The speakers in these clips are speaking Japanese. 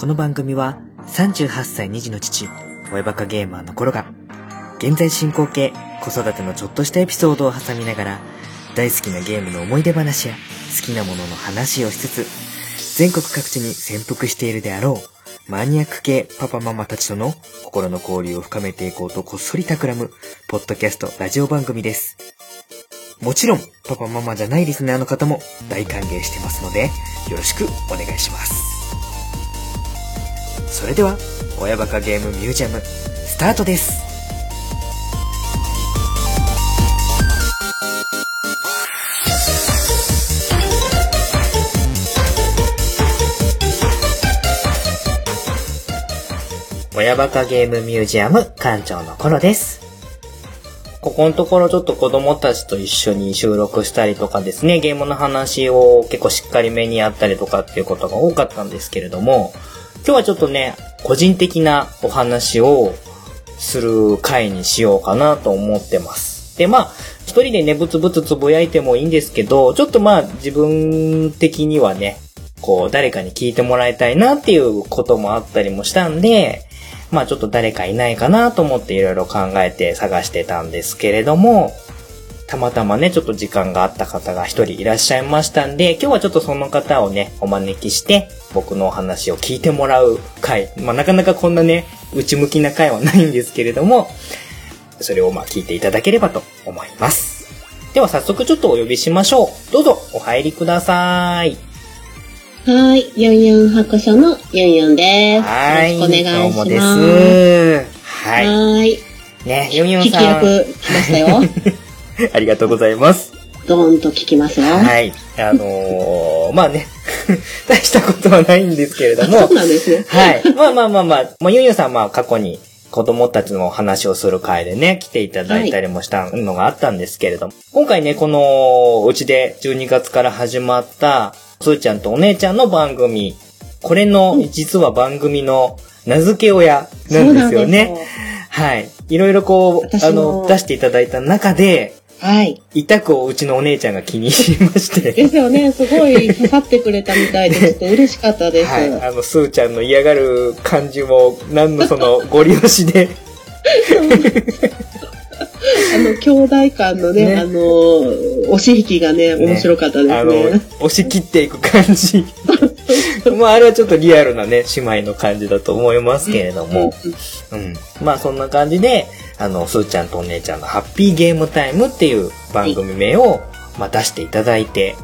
この番組は38歳2児の父、親バカゲーマーの頃が、現在進行形、子育てのちょっとしたエピソードを挟みながら、大好きなゲームの思い出話や好きなものの話をしつつ、全国各地に潜伏しているであろう、マニアック系パパママたちとの心の交流を深めていこうとこっそり企む、ポッドキャストラジオ番組です。もちろん、パパママじゃないリスナーの方も大歓迎してますので、よろしくお願いします。それでは、親バカゲームミュージアム、スタートです。親バカゲームミュージアム館長の頃です。ここのところちょっと子供たちと一緒に収録したりとかですね、ゲームの話を結構しっかりめにやったりとかっていうことが多かったんですけれども、今日はちょっとね、個人的なお話をする回にしようかなと思ってます。で、まあ、一人でね、ブツブツつぶやいてもいいんですけど、ちょっとまあ、自分的にはね、こう、誰かに聞いてもらいたいなっていうこともあったりもしたんで、まあちょっと誰かいないかなと思っていろいろ考えて探してたんですけれども、たまたまね、ちょっと時間があった方が一人いらっしゃいましたんで、今日はちょっとその方をね、お招きして、僕のお話を聞いてもらう回。まあなかなかこんなね、内向きな回はないんですけれども、それをまあ聞いていただければと思います。では早速ちょっとお呼びしましょう。どうぞお入りください。はーい、ユンユン白書のユンユンです。はい。よろしくお願いします。どうもです。は。はいーい。ね、ユンユン聞きさん。役来ましたよ。ありがとうございます。ドーンと聞きますよ。はい。あのー、まあね、大したことはないんですけれどもそう、なんですね。はい。まあまあまあまあ、まあ、ユンユンさんはまあ過去に子供たちの話をする会でね、来ていただいたりもしたのがあったんですけれども、今回ね、この、うちで12月から始まった、すーちゃんとお姉ちゃんの番組、これの、実は番組の名付け親なんですよね。はい。いろいろこう、あの、出していただいた中で、はい。痛くうちのお姉ちゃんが気に入りまして。ですよね。すごい刺さってくれたみたいで、ちょっと嬉しかったです。はい。あの、スーちゃんの嫌がる感じも、何のその、ご利用しで。あの、兄弟間のね、ねあの、押し引きがね、面白かったですあのね。、押し切っていく感じ。まあ、あれはちょっとリアルなね、姉妹の感じだと思いますけれども。うん。まあ、そんな感じで、あの、スーちゃんとお姉ちゃんのハッピーゲームタイムっていう番組名を、まあ、出していただいて、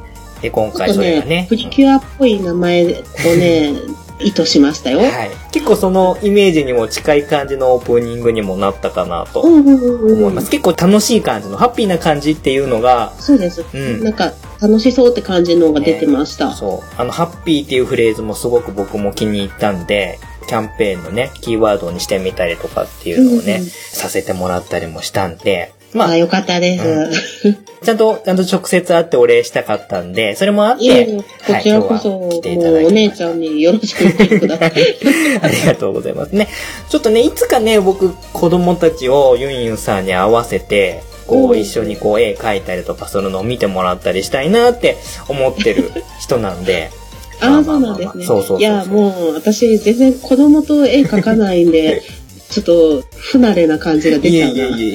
で、今回それがね、、プリキュアっぽい名前をね、意図しましたよ。はい。結構そのイメージにも近い感じのオープニングにもなったかなとうんうんうんうん思います。結構楽しい感じの、ハッピーな感じっていうのが、そうです。うんなんか、楽しそうって感じのが出てました。そう。あの、ハッピーっていうフレーズもすごく僕も気に入ったんで、キャンペーンのね、キーワードにしてみたりとかっていうのをね、うんうんさせてもらったりもしたんで、まああ、、よかったです。ちゃんと、ちゃんと直接会ってお礼したかったんで、それもあって、いこはいちらこそ、は来ていもただきうお姉ちゃんによろしく言ってください。ありがとうございますね。ちょっとね、いつかね、僕、子供たちをユンユンさんに合わせて、こう、うん一緒にこう、絵描いたりとかするのを見てもらったりしたいなって思ってる人なんで、ああ、そうなんですね。そうそういや、もう、私、全然子供と絵描かないんで、ちょっと、不慣れな感じが出いちゃうな。えいえいえい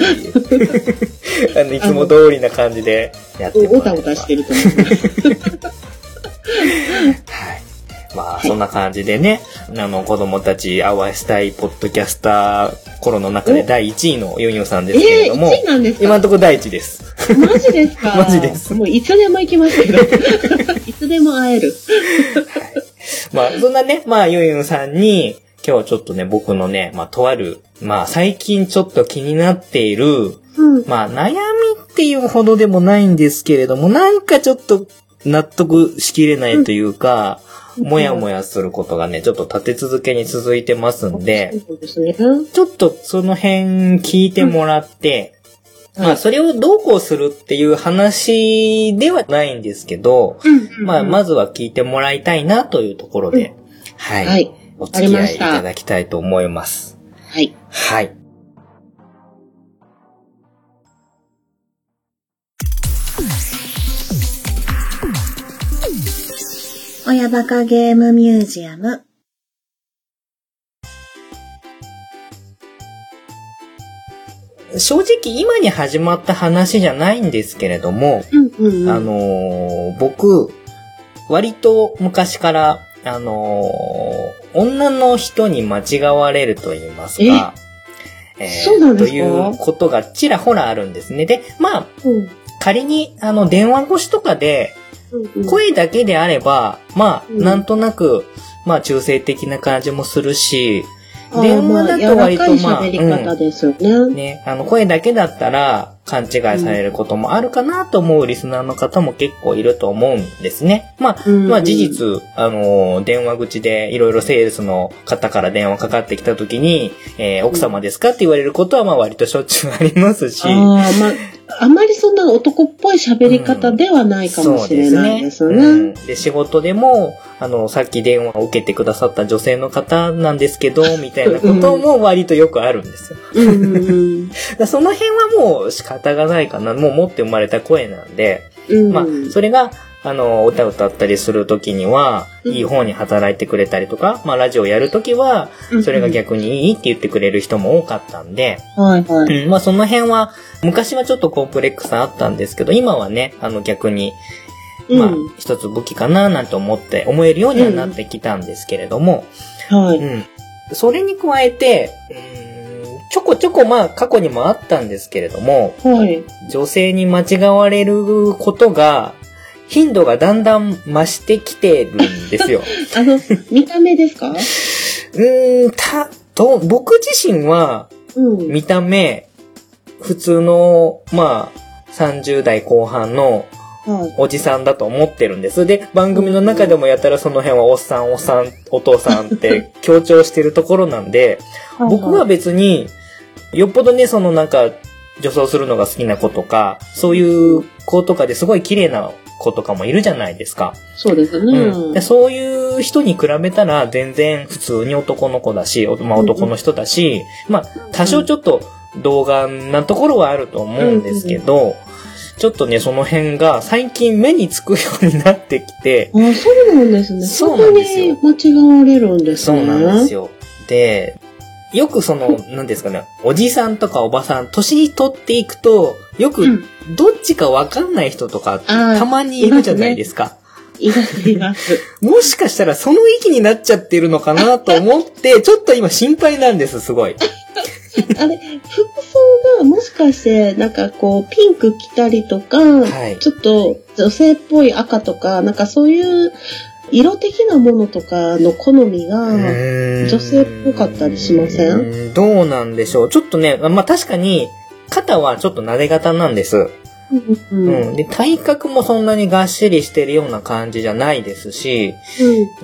え。あの、いつも通りな感じでやってもおたらえればおたしてると思います。はい。まあ、そんな感じでね、あの、子供たち合わせたいポッドキャスター頃の中で第1位のユンユンさんですけれえー、ども、1位なんですか？今のところ第1位です。マジですか？マジですもういつでも行きますけど。いつでも会える。まあ、そんなね、まあ、ユンユンさんに、今日はちょっとね、僕のね、まあ、とある、まあ、最近ちょっと気になっている、うん。まあ、悩みっていうほどでもないんですけれども、なんかちょっと納得しきれないというか、うんもやもやすることがね、ちょっと立て続けに続いてますんで。ちょっとその辺聞いてもらって、まあ、それをどうこうするっていう話ではないんですけど、うんまあ、まずは聞いてもらいたいなというところで、はい。はい。お付き合いいただきたいと思います。はい。はい。親バカゲームミュージアム。正直今に始まった話じゃないんですけれども、うんうん、あのー、僕、割と昔から、あのー、女の人に間違われると言いますか、えー、そうなんですか？ということがちらほらあるんですね。で、まあ、うん、仮に、あの、電話越しとかで、うんうん、声だけであれば、まあ、うんなんとなく、まあ、中性的な感じもするし、電話だと割とまあまあ、柔らかい喋り方ですよね。ね、あの、声だけだったら勘違いされることもあるかなと思うリスナーの方も結構いると思うんですね。まあ、うんまあ事実、あの、電話口でいろいろセールスの方から電話かかってきた時に、えー奥様ですかって言われることはまあ割としょっちゅうありますし。ああ、まあ、あまりそんな男っぽい喋り方ではないかもしれないですね。うんで、仕事でも、あの、さっき電話を受けてくださった女性の方なんですけど、みたいなことも割とよくあるんですよ。うんうん だその辺はもう仕方がないかな。もう持って生まれた声なんで、うん。うんまあ、それが、あの、歌歌ったりするときには、うんいい方に働いてくれたりとか、まあ、ラジオやるときは、それが逆にいいって言ってくれる人も多かったんで、はいはい。うん、まあ、その辺は、昔はちょっとコンプレックスあったんですけど、今はね、あの、逆に、まあうん、一つ武器かななんて思って、思えるようにはなってきたんですけれども、はい。うん。それに加えて、うんちょこちょこまあ過去にもあったんですけれども、はい。女女性に間違われることが、頻度がだんだん増してきてるんですよ。あの、見た目ですか？うーん、た、と、僕自身は、うん。見た目、普通の、まあ、30代後半のはい。おじさんだと思ってるんです。で、番組の中でもやたらその辺はおっさん、おっさん、お父さんって 強調してるところなんで、僕は別に、よっぽどね、そのなんか、女装するのが好きな子とか、そういう子とかですごい綺麗な子とかもいるじゃないですか。そうですね。うん、でそういう人に比べたら全然普通に男の子だし、おまあ、男の人だし、まあ多少ちょっと童顔なところはあると思うんですけど、ちょっとね、その辺が最近目につくようになってきて、あ、そうなんですね。そうなんですよに間違われるんですね。そうなんですよ。で、よくその、何ですかね、おじさんとかおばさん、年取っていくと、よくうんどっちかわかんない人とか、たまにいるじゃないですか。います、います。もしかしたらその域になっちゃってるのかなと思って、ちょっと今心配なんです、すごい。あれ、服装がもしかして、なんかこう、ピンク着たりとか、はいちょっと女性っぽい赤とか、なんかそういう色的なものとかの好みが、女女性っぽかったりしません？どうなんでしょう？ちょっとね、まあ確かに、肩はちょっと撫で型なんです。うんうんううんん。で、体格もそんなにがっしりしてるような感じじゃないですし、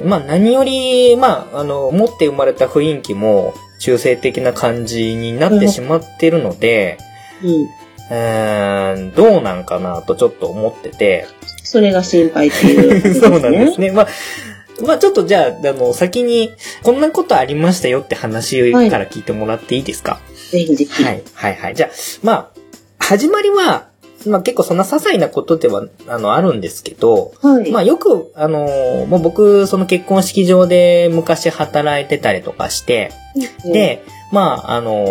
まあ何より、まあ、あの、持って生まれた雰囲気も中性的な感じになってしまってるので、うんえー、どうなんかなとちょっと思ってて、それが心配っていうね。そうなんですね。まあ、まあちょっとじゃあ、あの、先に、こんなことありましたよって話から聞いてもらっていいですか？ぜひぜひ。はい、はい、はい。じゃあ、まあ、始まりは、まあ結構そんな些細なことでは、あの、あるんですけど、はい。まあよく、あのーもう僕、その結婚式場で昔働いてたりとかして、で、まあ、あのー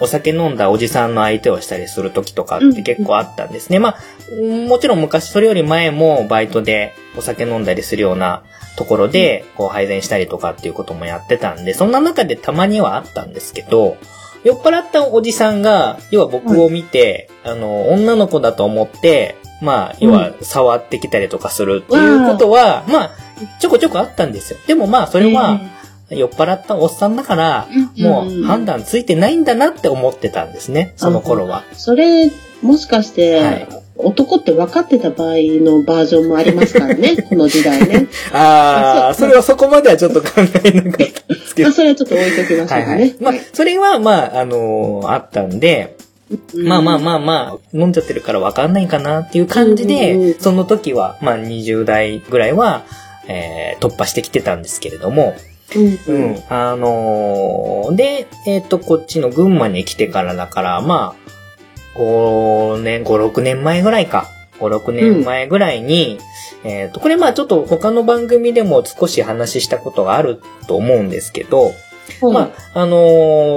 お酒飲んだおじさんの相手をしたりする時とかって結構あったんですね。まあ、うんもちろん昔それより前もバイトでお酒飲んだりするようなところで、こう配膳したりとかっていうこともやってたんで、そんな中でたまにはあったんですけど、酔っ払ったおじさんが、要は僕を見て、あの、女の子だと思って、まあ、要は触ってきたりとかするっていうことは、まあ、ちょこちょこあったんですよ。でもまあ、それは、酔っ払ったおっさんだから、うんもう判断ついてないんだなって思ってたんですね、その頃は。それ、もしかして、はい男って分かってた場合のバージョンもありますからね、この時代ね。ああ、それはそこまではちょっと考えなかったんですけどまあ、。それはちょっと置いときましょうかねはいはい。。まあ、それは、まあ、あのーあったんで、まあまあまあまあ、飲んじゃってるからわかんないかなっていう感じうんうんうんで、その時は、まあ20代ぐらいは、えー突破してきてたんですけれども、うん。ううんん。あのーで、えっ、と、こっちの群馬に来てからだから、まあ、5年、5、6年前ぐらいか。5、6年前ぐらいに、えっ、と、これまあちょっと他の番組でも少し話したことがあると思うんですけど、はいまあ、あの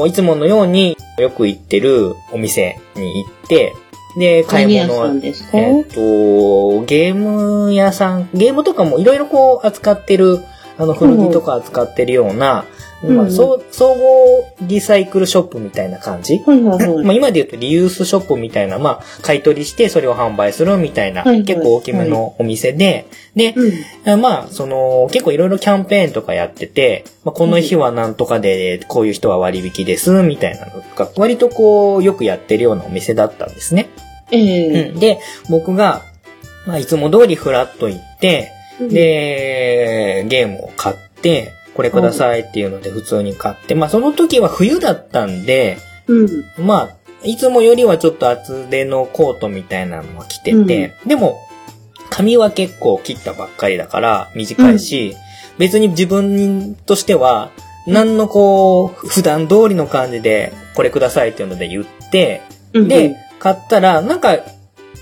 ーいつものようによく行ってるお店に行って、で、買い物えっ、と、ゲーム屋さん、ゲームとかもいろいろこう扱ってる、あの、古着とか扱ってるような、まあ、うんそう総合リサイクルショップみたいな感じ？はいはいはい。まあ、今で言うとリユースショップみたいな、まあ、買い取りしてそれを販売するみたいな、はいはい結構大きめのお店で、で、うん。まあ、その、結構いろいろキャンペーンとかやってて、まあ、この日はなんとかで、こういう人は割引です、みたいなのとか、割とこう、よくやってるようなお店だったんですね。ええうん。で、僕が、まあ、いつも通りフラッと行って、で、ゲームを買って、これくださいっていうので普通に買って、まあ、その時は冬だったんで、うん。まあ、いつもよりはちょっと厚手のコートみたいなのを着てて、でも、髪は結構切ったばっかりだから短いし、別に自分としては、何のこう、普段通りの感じで、これくださいっていうので言って、うん。で、買ったら、なんか、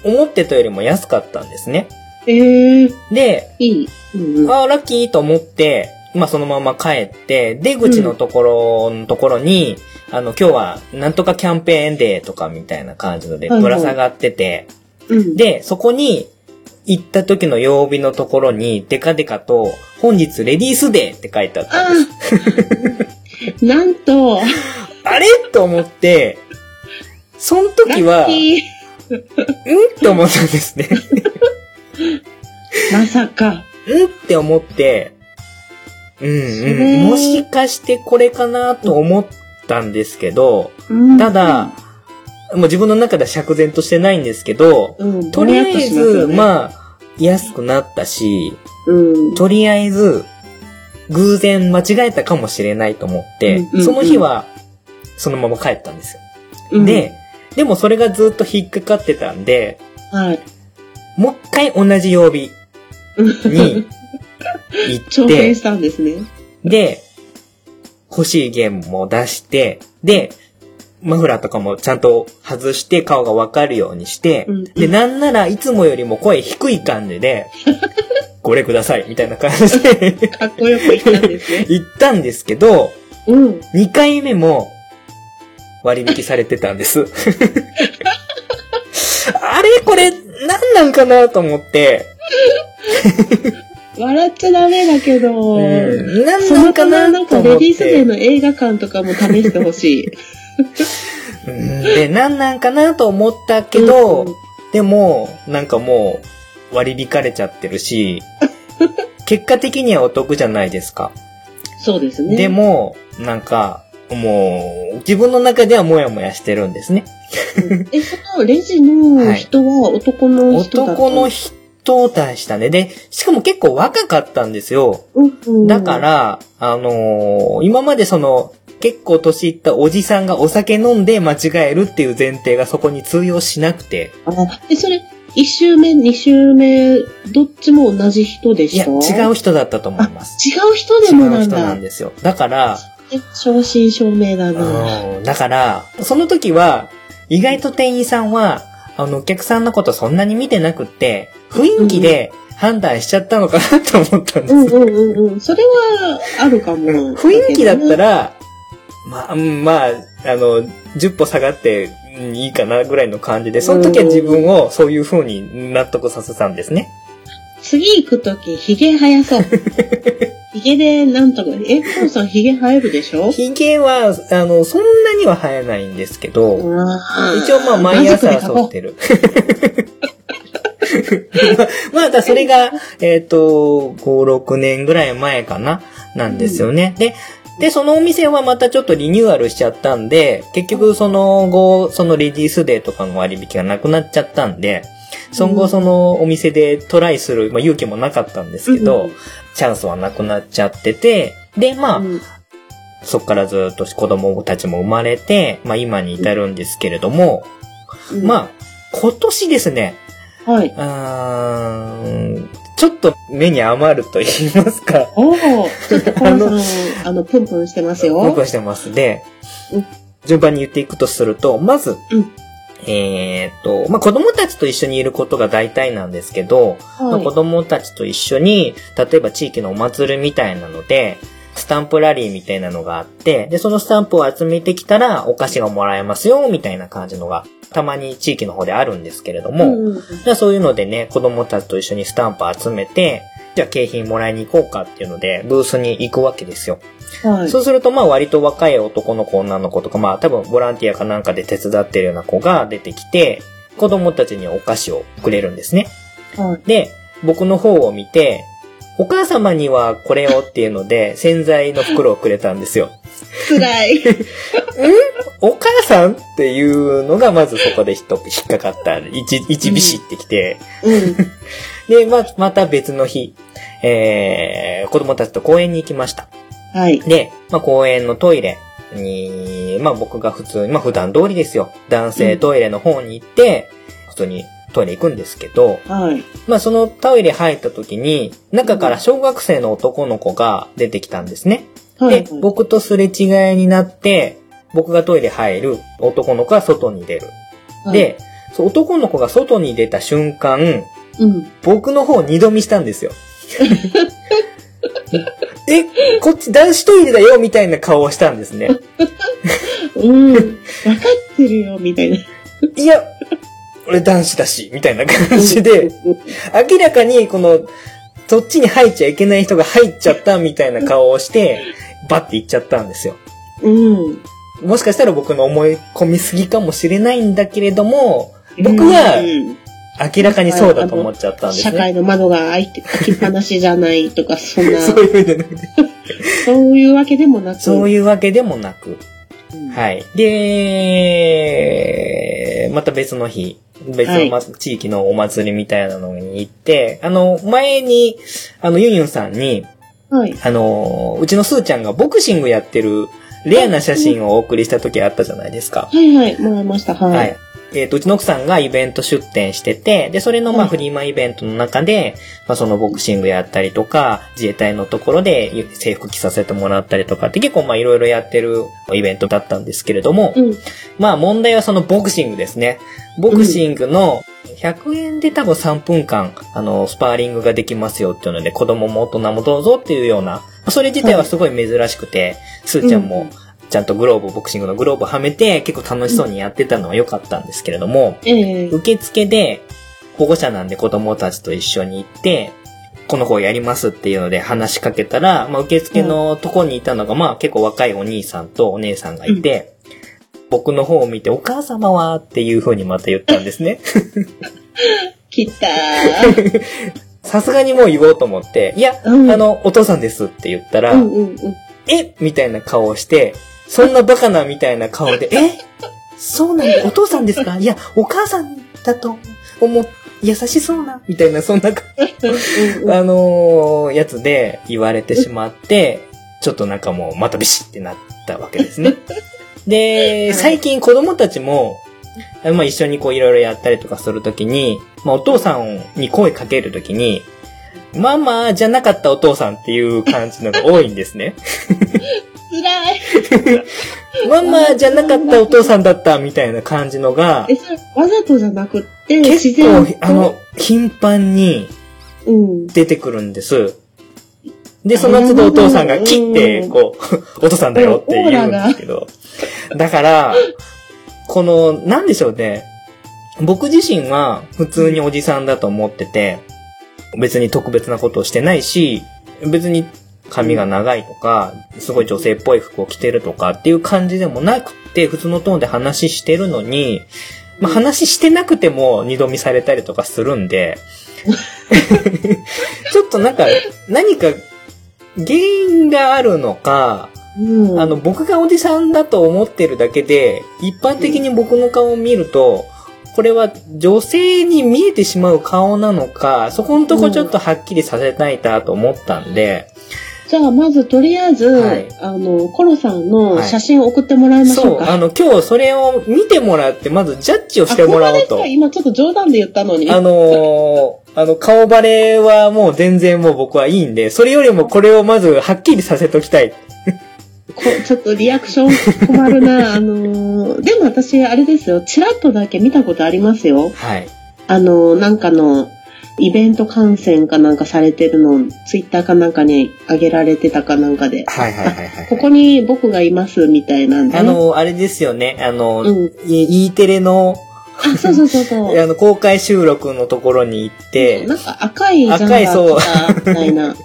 思ってたよりも安かったんですね。ええで、いい。うんうん。ああ、ラッキーと思って、まあそのまま帰って、出口のところのところに、あの、今日はなんとかキャンペーンデーとかみたいな感じのでぶら下がってて、うん。で、そこに行った時の曜日のところに、デカデカと、本日レディースデーって書いてあったあんです。あなんと、あれ？と思って、その時は、ラッキー。ん？って思ったんですね。まさか。んって思って、うんすうん。もしかしてこれかなと思ったんですけど、うんただ、、もう自分の中では釈然としてないんですけど、うん、とりあえず、あ、まあ、安くなったし、うん。とりあえず、偶然間違えたかもしれないと思って、その日は、そのまま帰ったんですよ。うん、で、でもそれがずっと引っかかってたんで、はい。もう一回同じ曜日に行挑って、戦したんですね。で、欲しいゲームも出して、で、マフラーとかもちゃんと外して顔がわかるようにして、うんで、なんならいつもよりも声低い感じで、これください、みたいな感じでかっこよく言ったんですね。言ったんですけど、うん。2回目も割引されてたんです。あれ？これ、何なんかなと思って、笑っちゃダメだけど、うん、何そのなんかかななんか。レディースデーの映画館とかも試してほしい。うんで、何なんかなと思ったけど、うんでも、なんかもう割り引かれちゃってるし、結果的にはお得じゃないですか。そうですね。で、も、なんか、もう、自分の中ではモヤモヤしてるんですね。え、そのレジの人は男の人だった男の人でしたね。で、しかも結構若かったんですよ。だか、ら、あのー今までその、結構年いったおじさんがお酒飲んで間違えるっていう前提がそこに通用しなくて。あ、え、それ、一周目、二周目、どっちも同じ人でいや、した違う人だったと思います。違う人で違う人もなんだ。なんですよ。だから、え正真正銘だな。うんだから、その時は、意外と店員さんは、あの、お客さんのことそんなに見てなくって、雰囲気で判断しちゃったのかなと思ったんです。うんうんうんうん。それはあるかも。雰囲気だったら。ら、まあ、うんまあ、あの、10歩下がってうんいいかなぐらいの感じで、その時は自分をそういう風に納得させたんですね。次行くとき、髭生やそう。髭でなんとか、え、コウさん髭生えるでしょ？髭は、あの、そんなには生えないんですけど、一一応まあ毎朝剃ってる。まあ、それが、えっ、と、5、6年ぐらい前かな、なんですよね。で、で、そのお店はまたちょっとリニューアルしちゃったんで、結局その後、そのレディースデーとかの割引がなくなっちゃったんで、その後そのお店でトライする、まあ、勇気もなかったんですけど、うんチャンスはなくなっちゃってて、で、まあ、うん。そっからずっと子供たちも生まれて、まあ今に至るんですけれども、うん。まあ、今年ですね、はい。うーんちょっと目に余ると言いますか、おお、ちょっとコウさん、あの、プンプンしてますよ。僕はしてます。でうん、順番に言っていくとすると、まず、うんえーっと、まあ子供たちと一緒にいることが大体なんですけど、まあはい子供たちと一緒に、例えば地域のお祭りみたいなので、スタンプラリーみたいなのがあって、で、そのスタンプを集めてきたらお菓子がもらえますよ、みたいな感じのが、たまに地域の方であるんですけれども、うんうんじゃあそういうのでね、子供たちと一緒にスタンプ集めて、じゃあ景品もらいに行こうかっていうので、ブースに行くわけですよ。はい。そうすると、まあ割と若い男の子、女の子とか、まあ多分ボランティアかなんかで手伝ってるような子が出てきて、子供たちにお菓子をくれるんですね。はい。で、僕の方を見て、お母様にはこれをっていうので、洗剤の袋をくれたんですよ。辛い。お母さんっていうのがまずそこで引っかかった。一、一ビシってきて、うん。で、ま、また別の日、えー、子供たちと公園に行きました。はい。で、まあ、公園のトイレに、まあ、僕が普通に、まあ、普段通りですよ。男性トイレの方に行って、普通にトイレ行くんですけど、はい。まあ、そのトイレ入った時に、中から小学生の男の子が出てきたんですね。はい。で、僕とすれ違いになって、僕がトイレ入る、男の子が外に出る。はい、で、男の子が外に出た瞬間、うん。僕の方二度見したんですよ。え、こっち男子トイレだよみたいな顔をしたんですね。うん。わかってるよ、みたいな。いや、俺男子だし、みたいな感じで、明らかにこの、そっちに入っちゃいけない人が入っちゃったみたいな顔をして、バッて行っちゃったんですよ。うん。もしかしたら僕の思い込みすぎかもしれないんだけれども、僕はうん明らかにそうだと思っちゃったんですね。社会の窓が開いて、開きっぱなしじゃないとか、そんな、そういうのじゃなくて。そういうわけでもなく。そういうわけでもなく。うんはい。で、また別の日、別の、ま、地域のお祭りみたいなのに行って、あの、前に、あの、ユンユンさんに、はい。あの、うちのスーちゃんがボクシングやってるレアな写真をお送りした時あったじゃないですか。はいはい、もらいました。はい。はい。えっ、と、うちの奥さんがイベント出店してて、で、それの、まあ、はいフリマイベントの中で、まあ、そのボクシングやったりとか、自衛隊のところで制服着させてもらったりとかって結構、まあ、いろいろやってるイベントだったんですけれども、うん。まあ、問題はそのボクシングですね。ボクシングの100円で多分3分間、あの、スパーリングができますよっていうので、子供も大人もどうぞっていうような、それ自体はすごい珍しくて、スーちゃんもうんちゃんとグローブ、ボクシングのグローブはめて、結構楽しそうにやってたのは良かったんですけれども、ええ受付で保護者なんで子供たちと一緒に行って、この子やりますっていうので話しかけたら、まあ、受付のとこにいたのが、まあ結構若いお兄さんとお姉さんがいて、僕の方を見て、お母様はっていう風にまた言ったんですね。来たー。さすがにもう言おうと思って、いや、うんあの、お父さんですって言ったら、うんうんうん。え？みたいな顔をして、そんなバカなみたいな顔で、え？そうなんだ、お父さんですか？いや、お母さんだと思う、優しそうな、みたいな、そんな、あのーやつで言われてしまって、ちょっとなんかもうまたビシってなったわけですね。で、はい。最近子供たちも、まあ一緒にこういろいろやったりとかするときに、まあお父さんに声かけるときに、ママじゃなかったお父さんっていう感じのが多いんですね。辛い。ママじゃなかったお父さんだったみたいな感じのがえ、、それわざとじゃなくって、自結構、あの、頻繁にうん。出てくるんです。で、その都度お父さんが切って、こう、お父さんだよって言うんですけど。だから、この、なんでしょうね。僕自身は普通におじさんだと思ってて、別に特別なことをしてないし、別に髪が長いとか、すごい女性っぽい服を着てるとかっていう感じでもなくて、普通のトーンで話してるのに、まあ、話してなくても二度見されたりとかするんで、ちょっとなんか、何か原因があるのか、うん。あの、僕がおじさんだと思ってるだけで、一般的に僕の顔を見ると、これは女性に見えてしまう顔なのか、そこのとこちょっとはっきりさせたいなと思ったんで、じゃあ、まず、とりあえず、はいあの、コロさんのはい写真を送ってもらいましょそうう、か。あの、今日それを見てもらって、まずジャッジをしてもらおうと。今ちょっと冗談で言ったのに。あのーあの、顔バレはもう全然もう僕はいいんで、それよりもこれをまずはっきりさせときたい。こちょっとリアクション困るな。あのーでも私、あれですよ。チラッとだけ見たことありますよ。はい。あのーなんかの、イベント観戦かなんかされてるのをツイッターかなんかに上げられてたかなんかで、はいはいはいはい。ここに僕がいますみたいなんで、あの、あれですよね。あの、うん。E E テレの、あ、そうそうそうそう。あの、公開収録のところに行って、なんか赤いジャンバ赤いそうみたいな。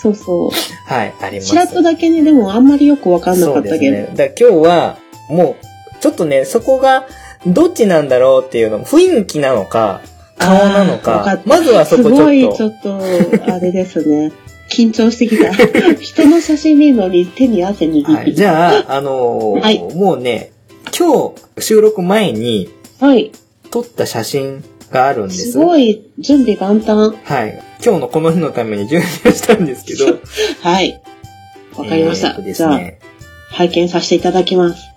そうそう。はい、あります。ちらっとだけね、でもあんまりよくわかんなかったけど。ですね。だ今日は、もう、ちょっとね、そこが、どっちなんだろうっていうの、雰囲気なのか、顔なのかかまずはそこちょっと。すごい、ちょっと、あれですね。緊張してきた。人の写真見るのに手に汗握ってはい、じゃあ、あのーはいもうね、今日収録前にはい。撮った写真があるんです。すごい、準備万端。はい。今日のこの日のために準備をしたんですけど。はい。わかりました。えーとでじゃあ。拝見させていただきます。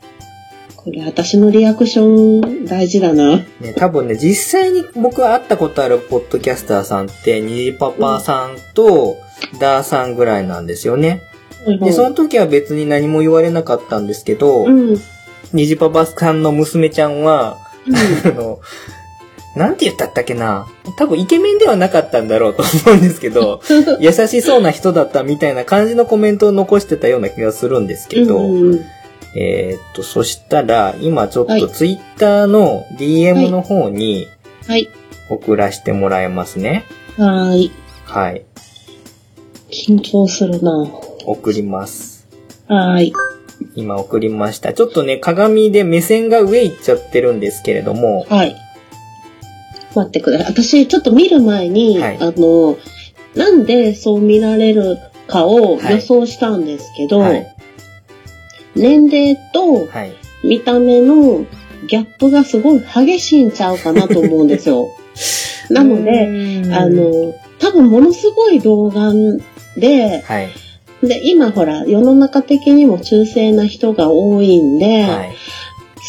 これ、私のリアクション大事だな。ね、多分ね、実際に僕が会ったことあるポッドキャスターさんって、ニジパパさんと、ダーさんぐらいなんですよね。で、その時は別に何も言われなかったんですけど、うん。パパさんの娘ちゃんは、あの、なんて言ったったっけな多分イケメンではなかったんだろうと思うんですけど、優しそうな人だったみたいな感じのコメントを残してたような気がするんですけど、うんうんえーっと、そしたら、今ちょっはいとツイッターの DM の方にはい。送らせてもらいますね。はーい。はい。緊張するな。送ります。はーい。今送りました。ちょっとね、鏡で目線が上行っちゃってるんですけれども、はい。待ってください。私、ちょっと見る前に、はいあの、なんでそう見られるかを予想したんですけど、はい。年齢とはい。見た目のギャップがすごい激しいんちゃうかなと思うんですよ。なので、であ、の、多分ものすごい童顔で、はい。で、今ほら、世の中的にも中性な人が多いんで、はい。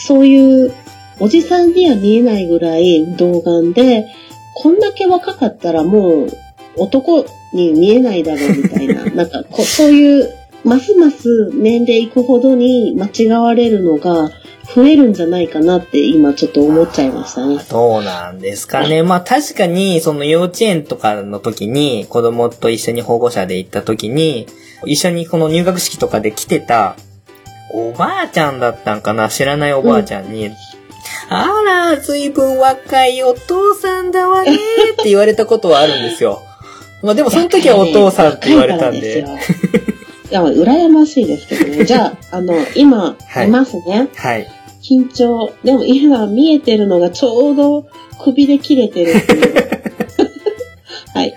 そういうおじさんには見えないぐらい童顔で、こんだけ若かったらもう男に見えないだろうみたいな、なんかこそういう、ますます年齢いくほどに間違われるのが増えるんじゃないかなって今ちょっと思っちゃいましたね。どうなんですかね。まあ確かに、その幼稚園とかの時に、子供と一緒に保護者で行った時に、一緒にこの入学式とかで来てた、おばあちゃんだったんかな？知らないおばあちゃんに、あら、ずいぶん若いお父さんだわねって言われたことはあるんですよ。まあでもその時はお父さんって言われたんで。や、羨ましいですけどね。じゃあ、あの、今、はいいますね。はい。緊張。でも今見えてるのがちょうど首で切れてるっていう。はい。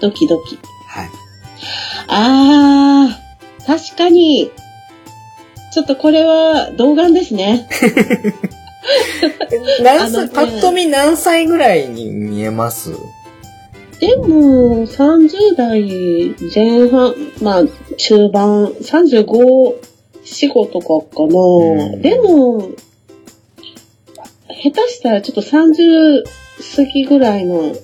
ドキドキ。はい。あー、確かに。ちょっとこれは童顔ですね。何歳、あのねパッと見何歳ぐらいに見えます？でも、30代前半、まあ、中盤、35、4、5とかかな。んでも、下手したらちょっと30過ぎぐらいの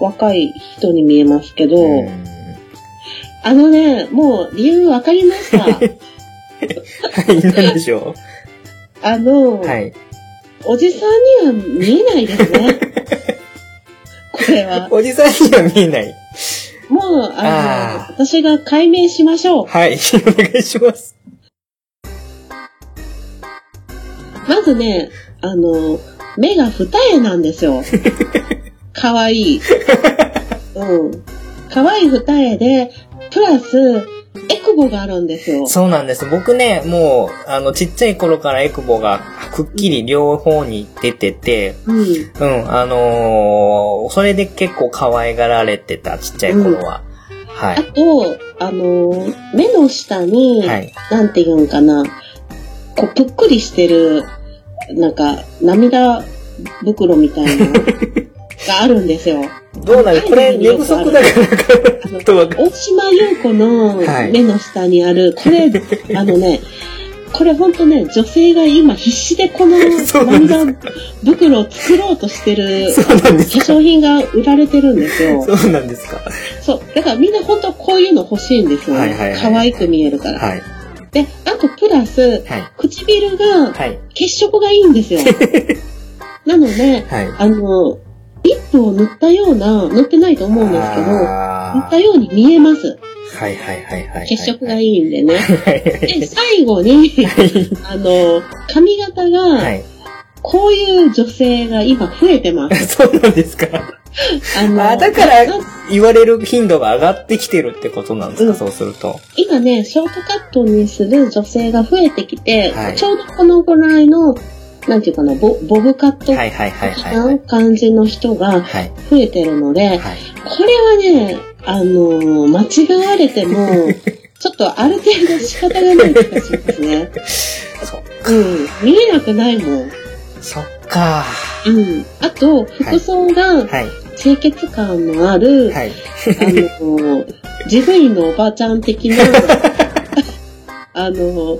若い人に見えますけど、うんあのね、もう理由わかりました。はい、何でしょあの、うはい。おじさんには見えないですね。これは。おじさんには見えない。もう、あの、私が解明しましょう。はい、お願いします。まずね、あの、目が二重なんですよ。かわいい。うん。かわいい二重で、プラス、ボがあるんですよ。そうなんです。僕ね、もう、あの、ちっちゃい頃からエクボがくっきり両方に出てて、うん。うん、あのーそれで結構可愛がられてた、ちっちゃい頃は。はあい。と、あの、目の下に、はい。なんて言うんかな、こう、ぷっくりしてる、なんか、涙袋みたいなのがあるんですよ。どうなる？これ、寝不足だから大島優子のはい目の下にある、これ、あのね、これほんとね、女性が今必死でこの涙袋を作ろうとしてる化粧品が売られてるんですよ。そうなんですかそう。だからみんな本当こういうの欲しいんですよ。はいはいはい可愛く見えるから。はい。で、あとプラス、はい。唇がはい。血色がいいんですよ。なので、はい。あの、リップを塗ったような、塗ってないと思うんですけど、塗あったように見えます。ーはいはいはいはい。血色がい。いいんでね。はいで、最後に、あの、髪型が、はい。こういう女性が今増えてます。そうなんですか。あのあ、だからな言われる頻度が上がってきてるってことなんですか、うんそうすると。今ね、ショートカットにする女性が増えてきて、はいちょうどこのぐらいの、なんていうかな、ボボブカットはいはい。ない感じの人がはい。増えてるので、はい。これはね、あの間違われても、ちょっとある程度仕方がない気がしますね。そっうん。見えなくないもん。そっか。うん。あと、服装がはい。清潔感のある、はい。あの、事務員のおばちゃん的な、あの、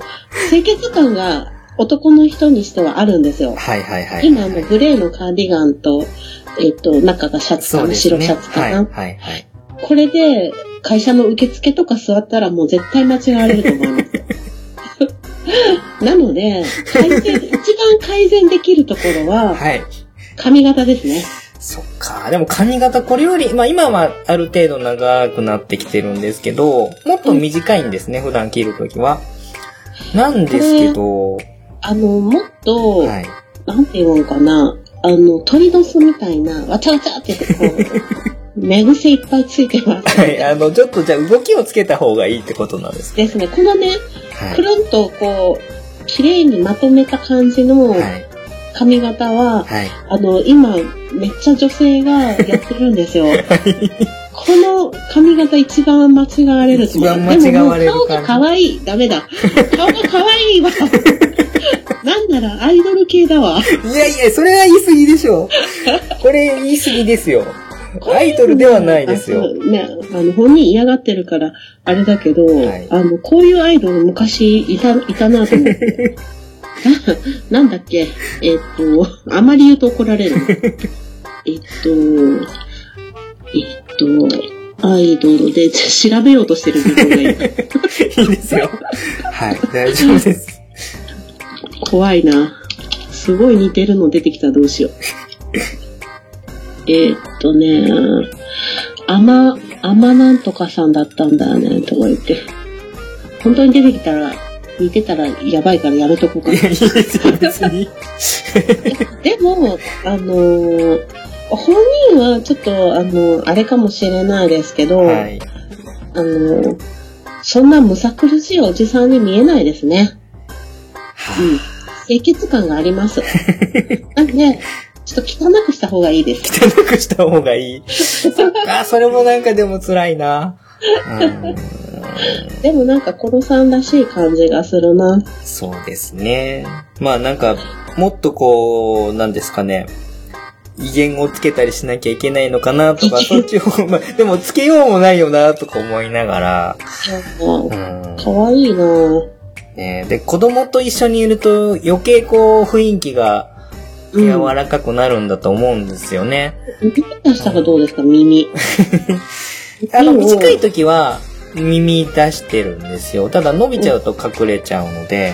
清潔感が男の人にしてはあるんですよ。はいはいはい。今、あの、グレーのカーディガンと、えっと、中がシャツかな、ね。白シャツかな。はいはいはい。これで、会社の受付とか座ったらもう絶対間違われると思います。なので、改善、一番改善できるところは、はい。髪型ですね。そっか。でも髪型これより、まあ今はある程度長くなってきてるんですけど、もっと短いんですね、普段切るときは。なんですけど、あの、もっと、はい。なんて言うんかな、あの、鳥の巣みたいな、わちゃわちゃってこう、寝癖いっぱいついてます。はい。あの、ちょっとじゃあ動きをつけた方がいいってことなんですですね。このね、はいく。るんとこう、綺麗にまとめた感じのはい。髪型は、はい。あの、今、めっちゃ女性がやってるんですよ。この髪型一番間違われると思う。一番間違われるでも顔が可愛い。ダメだ。顔が可愛いわ。なんならアイドル系だわ。いやいや、それは言い過ぎでしょ。これ言い過ぎですよ。アイドルではないですよね、あの、本人嫌がってるから、あれだけど、はいあの、こういうアイドル昔いた、いたなと思って。ななんだっけ？えっと、あまり言うと怒られる。えっと、えっと、アイドルで調べようとしてる自分がいる。いいですよ。はい、大丈夫です。怖いな。すごい似てるの出てきたらどうしよう。えーっとね、あま、あまなんとかさんだったんだよね、とか言って。本当に出てきたら、似てたらやばいからやめとこうかな。でも、あのー本人はちょっと、あのあれかもしれないですけど、はい。あのーそんなむさ苦しいおじさんに見えないですね。うん。清潔感があります。なんで、ちょっと汚くした方がいいです。汚くした方がいい。そっか、それもなんかでも辛いな。うんでもなんか、コロさんらしい感じがするな。そうですね。まあなんか、もっとこう、なんですかね。威厳をつけたりしなきゃいけないのかなとか、そっちを、まあ、でもつけようもないよなとか思いながら、うん。かわいいなね、で、子供と一緒にいると余計こう雰囲気がうん。柔らかくなるんだと思うんですよね。耳出したらどうですか、耳。あの、短い時は耳出してるんですよ。ただ伸びちゃうと隠れちゃうので、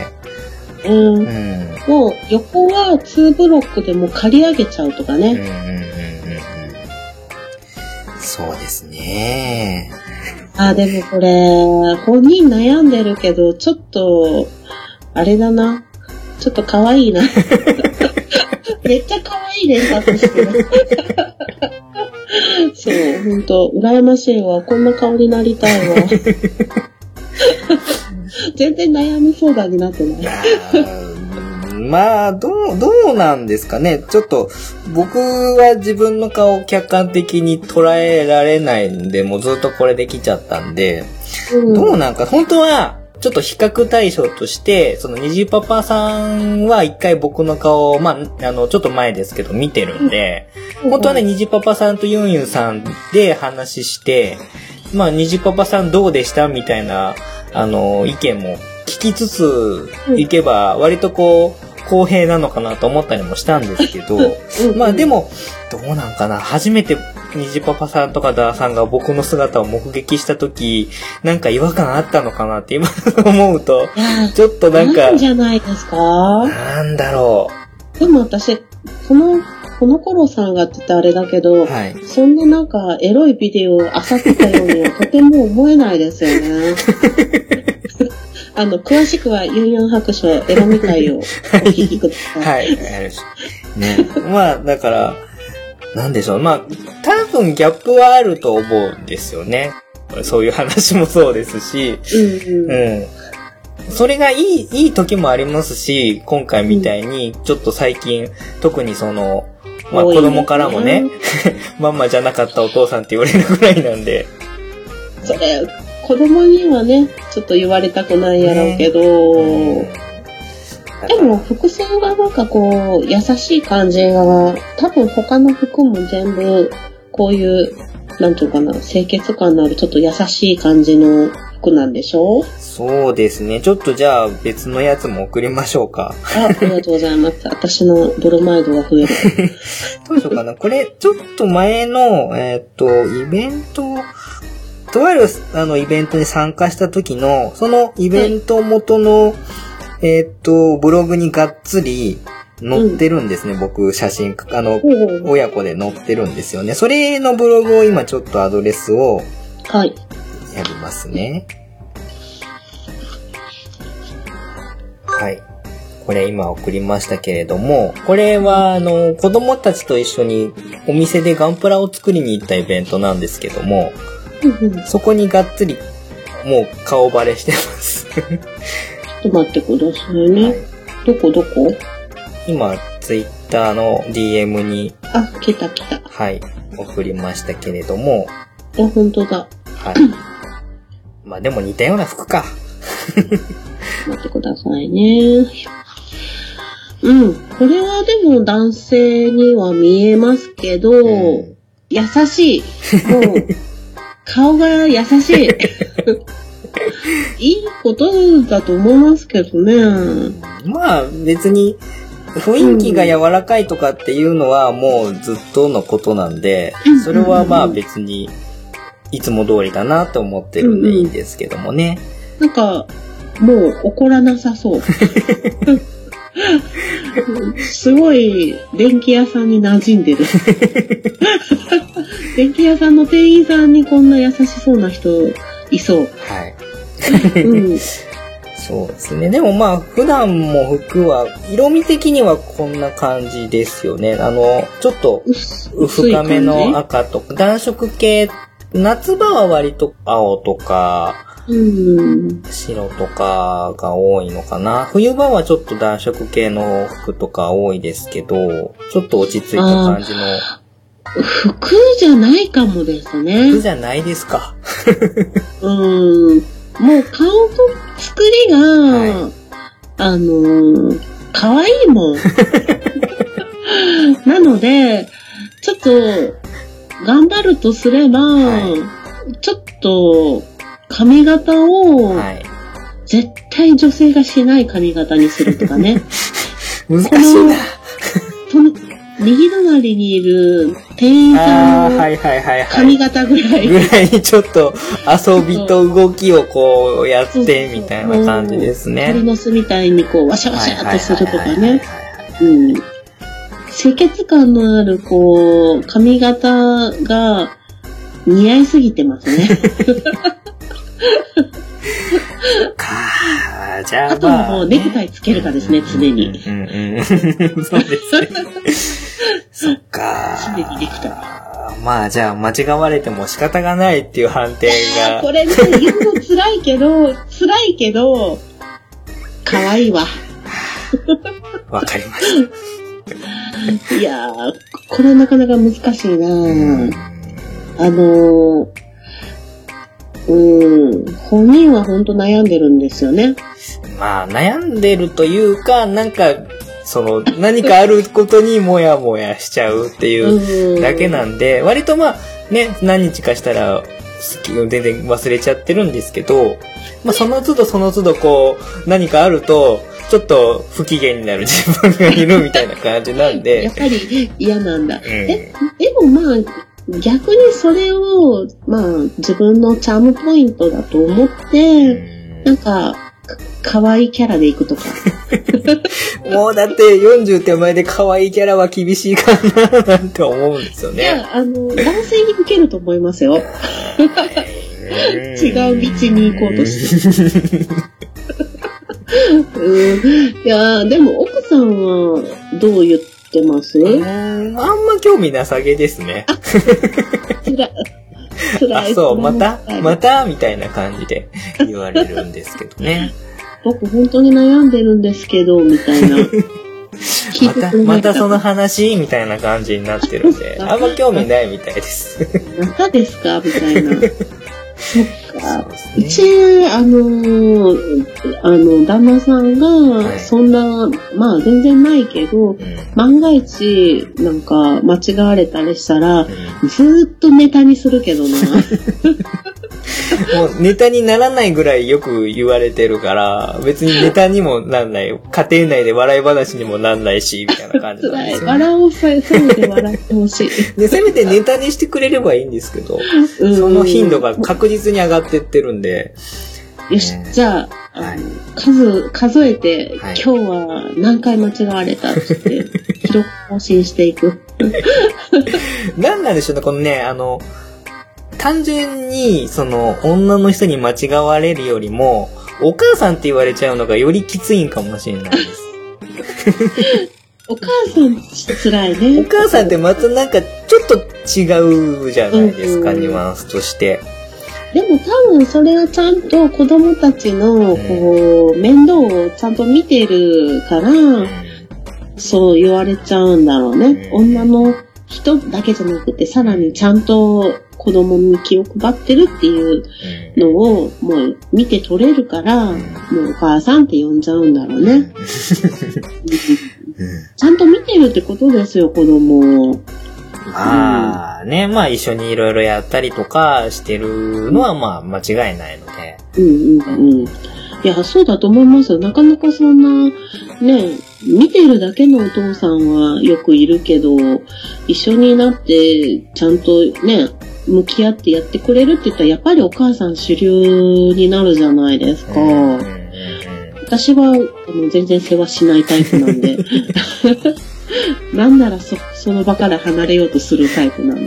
うんう。ん。もう、横は2ブロックでも刈り上げちゃうとかうんうんうんね。うんうんそうですね。あ、でもこれ、本人悩んでるけど、ちょっと、あれだな。ちょっと可愛いな。めっちゃ可愛い連発してる。そう、ほんと、羨ましいわ。こんな顔になりたいわ。全然悩み相談になってない。まあ、どう、どうなんですかね。ちょっと、僕は自分の顔を客観的に捉えられないんで、もうずっとこれできちゃったんで、うん。どうなんか、本当は、ちょっと比較対象として、その虹パパさんは一回僕の顔を、まあ、あの、ちょっと前ですけど見てるんで、本当はね、虹パパさんとユンユンさんで話して、まあ、虹パパさんどうでしたみたいな、あの、意見も聞きつついけば、割とこう、公平なのかなと思ったりもしたんですけど、うんまあでも、どうなんかな初めて、虹パパさんとかダーさんが僕の姿を目撃したとき、なんか違和感あったのかなって今 思うと、ちょっとなんかなん、じゃないですか？なんだろでも私、この、この頃さんがって言ったらあれだけど、はい。そんななんかエロいビデオを漁ってたようにはとても思えないですよね。あの、詳しくはユンヤン白書エロみ会をお聞きください。はい。ね。まあ、だから、なんでしょう。まあ、多分ギャップはあると思うんですよね。そうい。う話もそうですし、うんうん。うん。それがい。い、い。い。時もありますし、今回みたい。に、ちょっと最近、特にその、まあ子供からもね、ママじゃなかったお父さんって言われるぐらい。なんで、それ、子供にはね、ちょっと言われたくないやろうけど、うんでも服装がなんかこう、優しい感じが、多分他の服も全部、こういう、なんていうかな、清潔感のあるちょっと優しい感じの服なんでしょ？そうですね。ちょっとじゃあ別のやつも送りましょうか。あ、ありがとうございます。私のブロマイドが増える。どうしようかな。これ、ちょっと前の、えーっと、イベント、とある、あの、イベントに参加した時の、そのイベント元の、えーっと、ブログにがっつり載ってるんですね。僕、写真、あの、ほう親子で載ってるんですよね。それのブログを今ちょっとアドレスをはい。やりますね。はい。これ今送りましたけれども、これはあの、子供たちと一緒にお店でガンプラを作りに行ったイベントなんですけども、うんうんちょそこにがっつりもう顔バレしてます。っと待ってくださいね。どこどこ？今、ツイッターの DM に、あ、来た来た。はい、送りましたけれども、あ、本当だ。はい。まあでも似たような服か。待ってくださいね。うん。これはでも男性には見えますけど、うん優しい。もう、顔が優しい。いいことだと思いますけどね。まあ別に雰囲気が柔らかいとかっていうのはもうずっとのことなんでうん、それはまあ別にいつも通りだなと思ってるんでいいんですけどもね。なんか、もう怒らなさそう。すごい、電気屋さんに馴染んでる。電気屋さんの店員さんにこんな優しそうな人いそう。はい。うん。そうですね。でもまあ普段も服は色味的にはこんな感じですよね。あの、ちょっと深めの赤とか暖色系、夏場は割と青とか、うん。白とかが多いのかな。冬場はちょっと暖色系の服とか多いですけど、ちょっと落ち着いた感じの服じゃないかもですね服。じゃないですか。うん。もう顔と作りが、はあのー、可愛いもん。なので、ちょっと、頑張るとすれば、はちょっと、髪型を、はい。絶対女性がしない髪型にするとかね。難しいな。その右隣にいる店員さああー、んのはいはいはいはい。髪型ぐらい。ぐらいにちょっと遊びと動きをこうやってみたいな感じです鳥ね。の巣みたいにこう、ワシャワシャっとするとかね。うん。清潔感のある、こう、髪型が似合いすぎてますね。かあじゃああとはまあ、もうネクタイつけるかですね、常に。うんうんうん。そうですね。そっかできた。まあじゃあ間違われても仕方がないっていう判定が。これね、言うの辛いけど、辛いけど、可愛いわ。わかりましいやー、これなかなか難しいな。あのー、うん、本人は本当悩んでるんですよね。まあ悩んでるというか、なんか、その何かあることにもやもやしちゃうっていううん。だけなんで、割とまあね、何日かしたら、好き全然忘れちゃってるんですけど、まあその都度その都度こう、何かあると、ちょっと不機嫌になる自分がいるみたいな感じなん やでっ、ぱり嫌なんだ。うんえ、でもまあ、逆にそれを、まあ、自分のチャームポイントだと思って、なんか、か可愛いキャラでいくとか。もうだって40手前で可愛いキャラは厳しいかななんて思うんですよね。いや、あの、男性に受けると思いますよ。違う道に行こうとして。うん、いや、でも奥さんはどう言ってます？うんあんま興味なさげですね。あ、い。そう、またはいまたみたいな感じで言われるんですけどね。僕本当に悩んでるんですけど、みたいな。またまたその話？みたいな感じになってるんで、あんま興味ないみたいです。またですか？みたいな。うねち、あのーあの、旦那さんはいが、そんな、まあ全然ないけど、うん万が一、なんか、間違われたりしたら、うずーっとネタにするけどな。ん もうネタにならないぐらいよく言われてるから、別にネタにもなんない、家庭内で笑い話にもなんないし、みたいな感じなん。ですよ、ね。笑おうせ、せめて笑ってほしい。で、せめてネタにしてくれればいいんですけど、うんその頻度が確実に上がってってるんで、よし、じゃあ、はい数、数えて、はい今日は何回間違われた？って言って、記録更新していく。なんなんでしょうね、このね、あの、単純に、その、女の人に間違われるよりも、お母さんって言われちゃうのがよりきついんかもしれないです。お母さん、辛いおね。母さんってまたなんかちょっと違うじゃないですか、うんニュアンスとして。でも多分それはちゃんと子供たちの、こう、面倒をちゃんと見てるから、そう言われちゃうんだろうね。うん女の人だけじゃなくて、さらにちゃんと子供に気を配ってるっていうのを、もう見て取れるから、もうお母さんって呼んじゃうんだろうね。ちゃんと見てるってことですよ、子供を。まあね、まあ一緒にいろいろやったりとかしてるのはまあ間違いないので。うんうんうん。いや、そうだと思いますよ。なかなかそんな、ね、見てるだけのお父さんはよくいるけど、一緒になって、ちゃんとね、向き合ってやってくれるって言ったら、やっぱりお母さん主流になるじゃないですか。私は、あの、全然世話しないタイプなんで。なんならそ、その場から離れようとするタイプなの。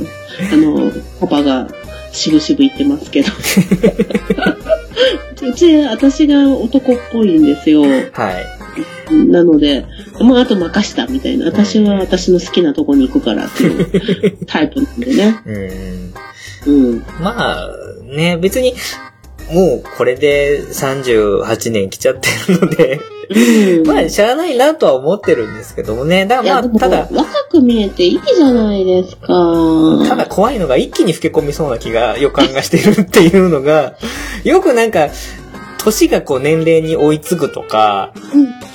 あの、パパが、しぶしぶ言ってますけど。うち、私が男っぽいんですよ。はい。なので、もうあと任したみたいな。私は私の好きなとこに行くからっていうタイプなんでね。うんうん。まあね、別に、もうこれで38年来ちゃってるので、うん。まあしゃあないなとは思ってるんですけどもね。だからまあ、ただ、若く見えていいじゃないですか。ただ怖いのが一気に老け込みそうな気が予感がしてるっていうのが、よくなんか、年がこう年齢に追いつぐとか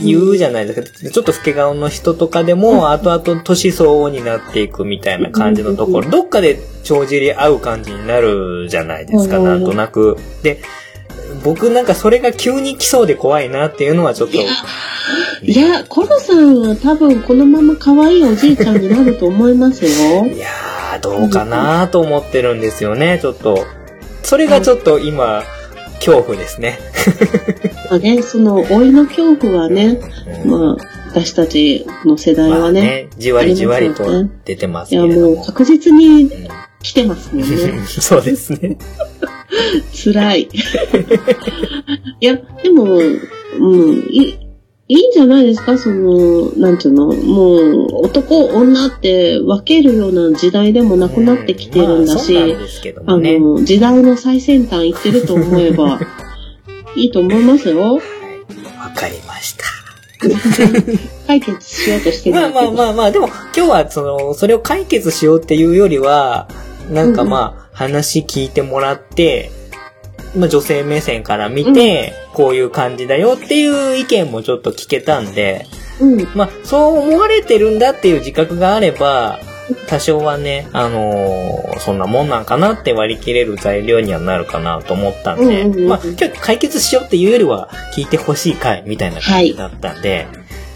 言うじゃないですか。ちょっと老け顔の人とかでも後々年相応になっていくみたいな感じのところ、どっかで帳尻合う感じになるじゃないですか、うんなんとなく。で、僕なんかそれが急に来そうで怖いなっていうのはちょっとい、やいや、コロさんは多分このまま可愛いおじいちゃんになると思いますよ。いやー、どうかなと思ってるんですよね、ちょっと。それがちょっと今、恐怖ですね。まあね、その老いの恐怖はね、うんまあ、私たちの世代まあはね、じわりじわりと出てますいやけれども。もう確実にうん来てますもんね。そうですね。辛い。いや、でも、うん、いいいんじゃないですか？その、なんていうの？もう、男、女って分けるような時代でもなくなってきてるんだし、まああ。の、時代の最先端行ってると思えば、いいと思いますよ。わかりました。解決しようとしてるまあまあまあまあ、でも今日はその、それを解決しようっていうよりは、なんかまあ、話聞いてもらって、まあ女性目線から見て、こういう感じだよっていう意見もちょっと聞けたんで、うん。まあ、そう思われてるんだっていう自覚があれば、多少はね、あのーそんなもんなんかなって割り切れる材料にはなるかなと思ったんで、うんうんうんうんまあ、今日解決しようっていうよりは、聞いてほしい回みたいな感じだったんで、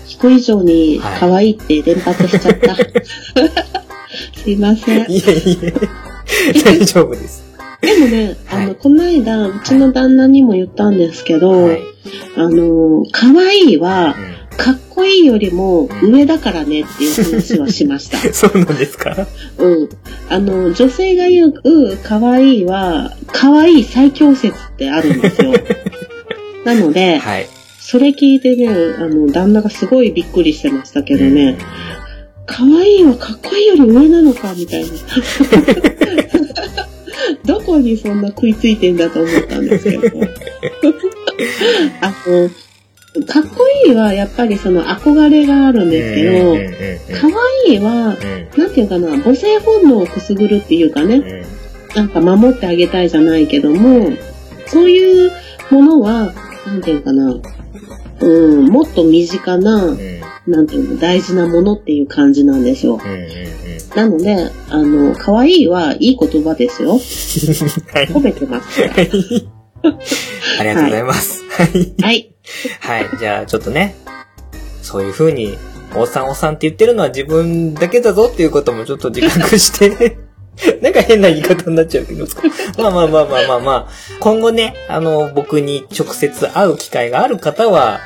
聞く以上に可愛いって連発しちゃった。すいません。い、えいえ、大丈夫です。でもね、あの、はいこの間、うちの旦那にも言ったんですけど、はい。あの、可愛いは、かっこいいよりも上だからねっていう話はしました。そうなんですか？うん。あの、女性が言う、可愛いは、可愛い最強説ってあるんですよ。なので、はい。それ聞いてね、あの、旦那がすごいびっくりしてましたけどね、可愛いはかっこいいより上なのかみたいな。どこにそんな食いついてんだと思ったんですけど。あの、かっこいいはやっぱりその憧れがあるんですけど、可愛いは、なんていうかな、母性本能をくすぐるっていうかね、なんか守ってあげたいじゃないけども、そういうものは、なんていうかな、うん、もっと身近な、なんていうの、大事なものっていう感じなんですよ。なので、あの、可愛いはいい言葉ですよ。褒めてます。ありがとうございます。はい。はい。はい。じゃあ、ちょっとね、そういう風に、おっさんおっさんって言ってるのは自分だけだぞっていうこともちょっと自覚して、なんか変な言い方になっちゃうけど、まあまあまあまあまあまあ、今後ね、あの、僕に直接会う機会がある方は、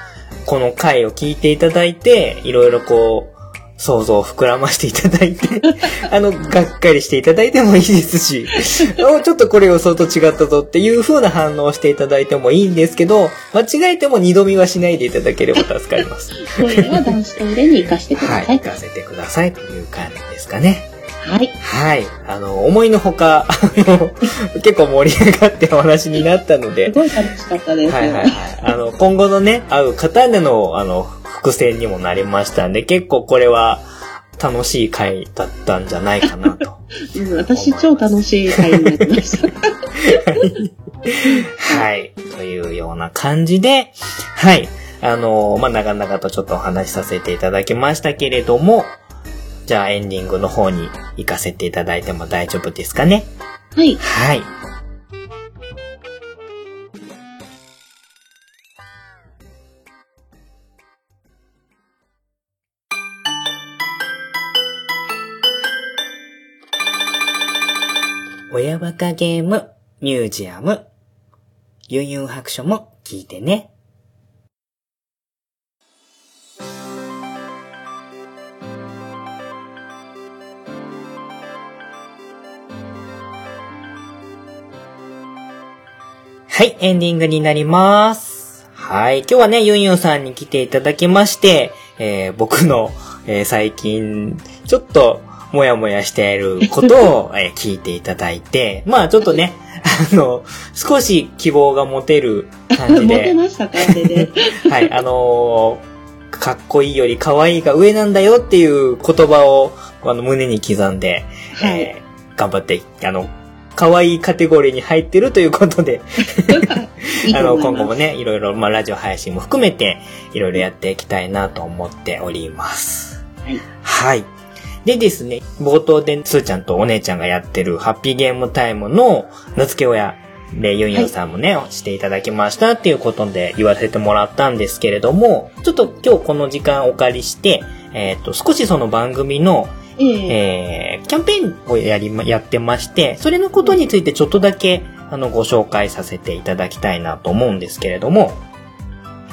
この回を聞いていただいて、いろいろこう、想像を膨らましていただいて、あの、がっかりしていただいてもいいですし、おちょっとこれ予想と違ったぞっていう風な反応をしていただいてもいいんですけど、間違えても二度見はしないでいただければ助かります。トイレは男子トイレに行かせてくだはい、さい。行かせてくださいという感じですかね。はい。はい。あの、思いのほか、あの、結構盛り上がってお話になったのすで、ごい楽しかったです。はいはいはい。あの、今後のね、会う方での、あの、伏線にもなりましたんで、結構これは楽しい回だったんじゃないかなと。うん、私超楽しい会になりました。はい。というような感じで、はい。あの、まあ、長々とちょっとお話しさせていただきましたけれども、じゃあエンディングの方に行かせていただいても大丈夫ですかね。はい。はい。親バカゲームミュージアムユンユン白書も聞いてね。はい、エンディングになります。はい、今日はね、ユンユンさんに来ていただきまして、えー僕の、えー最近、ちょっと、もやもやしていることを、えー聞いていただいて、まあちょっとね、あの、少し希望が持てる感じモテで、ましたかあれで。はい、あのーかっこいいより可愛いが上なんだよっていう言葉を、あの、胸に刻んで、はい。えー頑張って、あの、可愛いカテゴリーに入ってるということで、いいあの、今後もね、いろいろ、まあ、ラジオ配信も含めて、いろいろやっていきたいなと思っております。はい。はい。でですね、冒頭で、スーちゃんとお姉ちゃんがやってるハッピーゲームタイムの名付け親で、ユンユンさんもね、していただきましたっていうことで言わせてもらったんですけれども、ちょっと今日この時間お借りして、えっ、と、少しその番組の、えええーキャンペーンをやりま、やってまして、それのことについてちょっとだけ、あの、ご紹介させていただきたいなと思うんですけれども、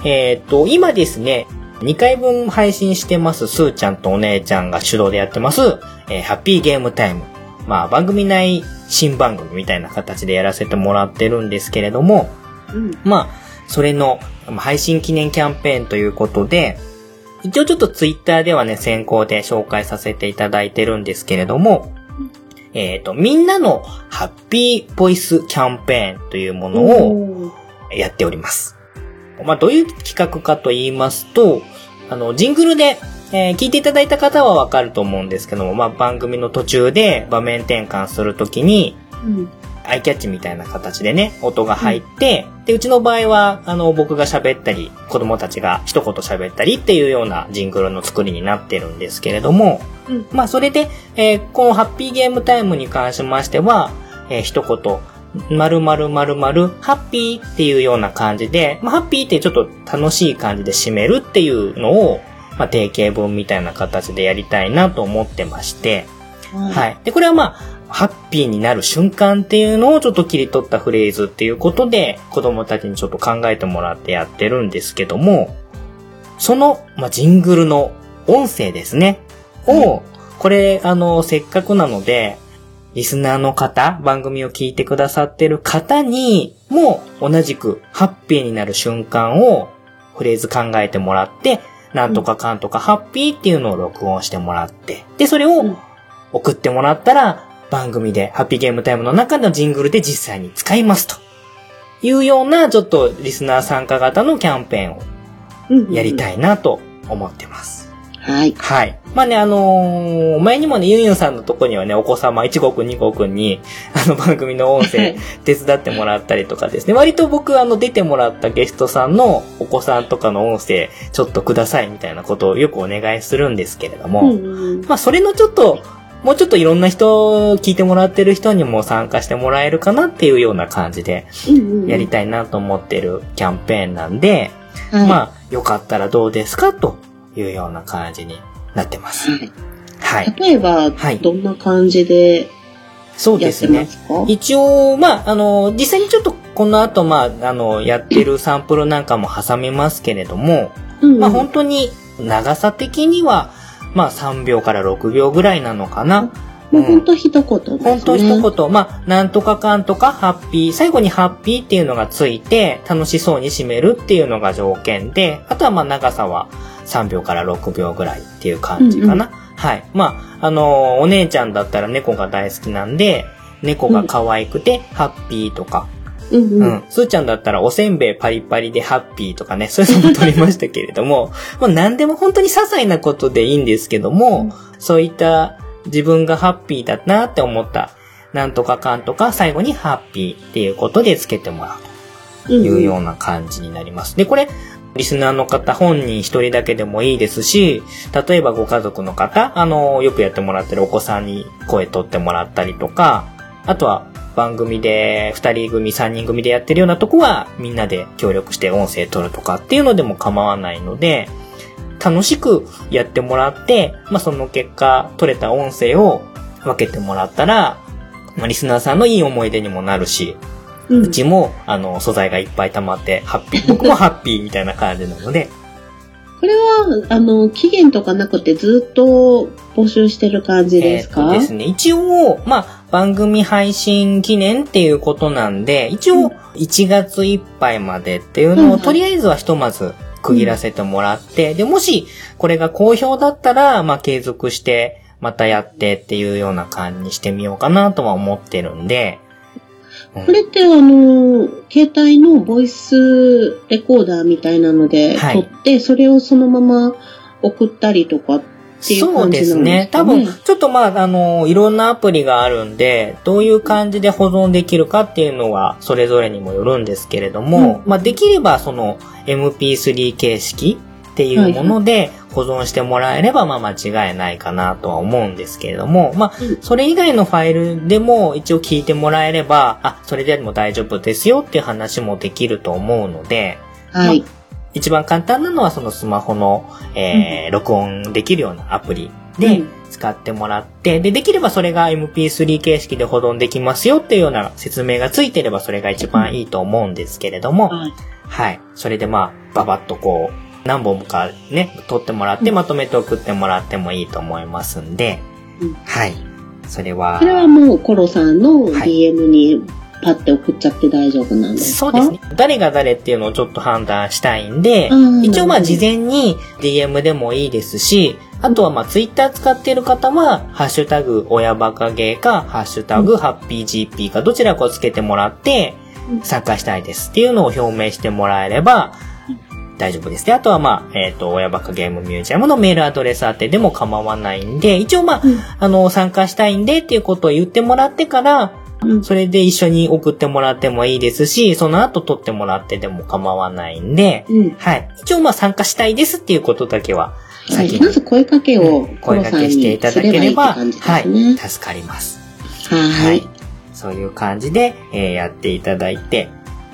えっ、と、今ですね、2回分配信してます、スーちゃんとお姉ちゃんが主導でやってます、えーハッピーゲームタイム。まあ、番組内新番組みたいな形でやらせてもらってるんですけれども、うん。まあ、それのまあ配信記念キャンペーンということで、一応ちょっとツイッターではね、先行で紹介させていただいてるんですけれども、えっ、と、みんなのハッピーボイスキャンペーンというものをやっております。まあ、どういう企画かと言いますと、あの、ジングルで、えー聞いていただいた方はわかると思うんですけども、まあ、番組の途中で場面転換するときに、うん。アイキャッチみたいな形でね、音が入って、で、うちの場合は、あの、僕が喋ったり、子供たちが一言喋ったりっていうようなジングルの作りになってるんですけれども、うんまあ、それで、えーこのハッピーゲームタイムに関しましては、えー一言、まるまるまるまる、ハッピーっていうような感じで、まあ、ハッピーってちょっと楽しい感じで締めるっていうのを、まあ、定型文みたいな形でやりたいなと思ってまして、は。はいい。で、これはまあ、ハッピーになる瞬間っていうのをちょっと切り取ったフレーズっていうことで、子供たちにちょっと考えてもらってやってるんですけども、その、まあ、ジングルの音声ですね。を、これ、あの、せっかくなので、リスナーの方、番組を聞いてくださってる方にも同じくハッピーになる瞬間をフレーズ考えてもらって、なんとかかんとかハッピーっていうのを録音してもらって、で、それをうん。送ってもらったら、番組で、ハッピーゲームタイムの中のジングルで実際に使いますと。いうような、ちょっとリスナー参加型のキャンペーンをやりたいなと思ってます。はい。はい。まあね、あのー前にもね、ユンユンさんのとこにはね、お子様、1号くん、2号くんに、あの番組の音声手伝ってもらったりとかですね。割と僕、あの、出てもらったゲストさんのお子さんとかの音声、ちょっとくださいみたいなことをよくお願いするんですけれども、うんうんまあ、それのちょっと、もうちょっといろんな人、聞いてもらってる人にも参加してもらえるかなっていうような感じでやりたいなと思ってるキャンペーンなんで、はい。まあ、よかったらどうですかというような感じになってます。はいはい。例えば、はいどんな感じでそうですね。一応、まあ、あの、実際にちょっとこの後、まあ、あの、やってるサンプルなんかも挟みますけれども、うんうんまあ、本当に長さ的には、まあ、3秒から6秒ぐらいなのかな。もう本当一言ですね。本当一言、まあ、なんとかかんとかハッピー、最後にハッピーっていうのがついて、楽しそうに締めるっていうのが条件で、あとはまあ長さは3秒から6秒ぐらいっていう感じかな。はい。まあ、あのーお姉ちゃんだったら猫が大好きなんで、猫が可愛くて、ハッピーとか、うんう。うんん。すーちゃんだったらおせんべいパリパリでハッピーとかね、そういうのも撮りましたけれども、まあ何でも本当に些細なことでいいんですけども、そういった自分がハッピーだなって思った、なんとかかんとか最後にハッピーっていうことでつけてもらうというような感じになります。で、これ、リスナーの方本人一人だけでもいいですし、例えばご家族の方、あの、よくやってもらってるお子さんに声取ってもらったりとか、あとは番組で二人組、三人組でやってるようなとこはみんなで協力して音声取るとかっていうのでも構わないので、楽しくやってもらって、まあ、その結果取れた音声を分けてもらったら、まあ、リスナーさんのいい思い出にもなるし、うん。うちも、あの、素材がいっぱい溜まって、ハッピー、僕もハッピーみたいな感じなので、これは、あの、期限とかなくてずっと募集してる感じですか、えですね、一応、まあ、番組配信記念っていうことなんで、一うん。応、1月いっぱいまでっていうのを、とりあえずはひとまず区切らせてもらって、で、もし、これが好評だったら、まあ、継続して、またやってっていうような感じにしてみようかなとは思ってるんで、うん。これってあの、携帯のボイスレコーダーみたいなのではい。撮って、それをそのまま送ったりとかっていうそう感じですね。多分、ちょっとまあ、あの、いろんなアプリがあるんで、どういう感じで保存できるかっていうのは、それぞれにもよるんですけれども、うん。まあ、できれば、その、MP3 形式っていうもので保存してもらえれば、まあ、間違いないかなとは思うんですけれども、まあうん、それ以外のファイルでも一応聞いてもらえれば、あ、それでも大丈夫ですよっていう話もできると思うので、はい。一番簡単なのはそのスマホの、えー録音できるようなアプリでうん使ってもらって、で、できればそれが MP3 形式で保存できますよっていうような説明がついてればそれが一番いいと思うんですけれども、はい。はい。それでまあ、ババッとこう、何本かね、撮ってもらってうんまとめて送ってもらってもいいと思いますんで、うんはい。それは、それはもうコロさんのはい DM にパッて送っちゃって大丈夫なんですか？そうですね。誰が誰っていうのをちょっと判断したいんで、うん一応まあ事前に DM でもいいですし、あとはまあ Twitter 使ってる方は、ハッシュタグ親バカゲーか、ハッシュタグハッピー GP かどちらかをつけてもらってうん、参加したいですっていうのを表明してもらえれば、大丈夫です。で、あとはまあ、えっ、と、親バカゲームミュージアムのメールアドレス宛てでも構わないんで、一応まあ、うんあの、参加したいんでっていうことを言ってもらってから、うんそれで一緒に送ってもらってもいいですし、その後撮ってもらってでも構わないんで、うん。はい。一応まあ参加したいですっていうことだけは、はい。先にまず声かけをコ声ロさん掛けしていにただけすればいいってれば、感じではい。助かります。は。はいい。そういう感じで、えーやっていただいて、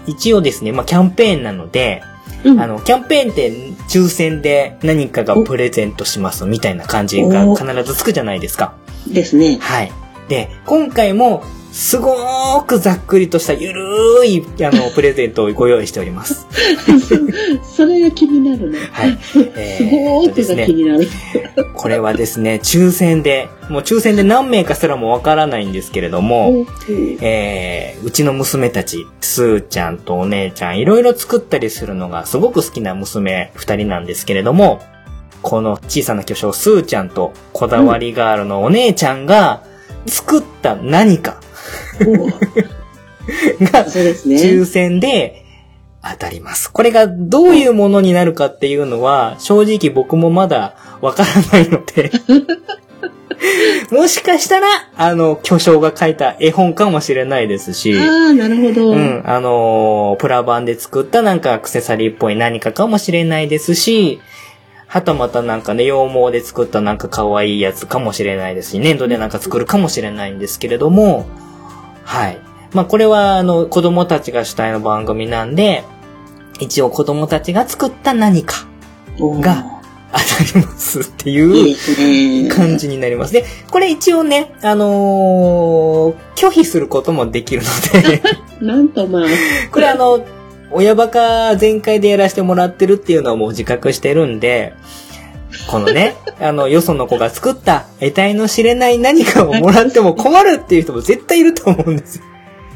一応ですね、まあキャンペーンなので、うんあの、キャンペーンって抽選で何かがプレゼントしますみたいな感じがお必ずつくじゃないですか。ですね。はい。で、今回も、すごーくざっくりとしたゆるーい、あの、プレゼントをご用意しております。そ それが気になるね。はい。すごーってが気になる。これはですね、抽選で、もう抽選で何名かすらもわからないんですけれども、うんえー、うちの娘たち、スーちゃんとお姉ちゃん、いろいろ作ったりするのがすごく好きな娘二人なんですけれども、この小さな巨匠、スーちゃんとこだわりガールのお姉ちゃんが作った何かおが そうですね。抽選で当たります。これがどういうものになるかっていうのは、正直僕もまだわからないので、もしかしたら、あの、巨匠が書いた絵本かもしれないですし、ああ、なるほど。うん、あのープラ版で作ったなんかアクセサリーっぽい何かかもしれないですし、はたまたなんかね、羊毛で作ったなんか可愛いやつかもしれないですし、粘土でなんか作るかもしれないんですけれども、はい。まあこれはあの、子供たちが主体の番組なんで、一応子供たちが作った何かが当たりますっていう。感じになります。で、これ一応ね、あのー拒否することもできるので、なんとまあ、これあの、親バカ全開でやらせてもらってるっていうのはもう自覚してるんで、このね、あの、よその子が作った得体の知れない何かをもらっても困るっていう人も絶対いると思うんですよ。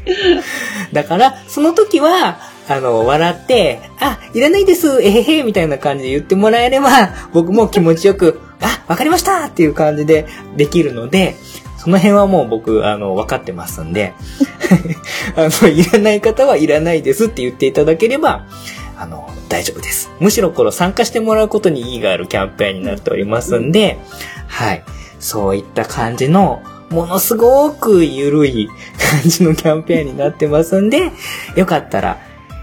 だから、その時は、あの、笑って、あ、いらないです、えへへ、みたいな感じで言ってもらえれば、僕も気持ちよく、あ、わかりましたっていう感じでできるので、その辺はもう僕、あの、分かってますんで、あの、いらない方はいらないですって言っていただければ、あの、大丈夫です。むしろこの参加してもらうことに意義があるキャンペーンになっておりますんで、はい。そういった感じの、ものすごく緩い感じのキャンペーンになってますんで、よかったら、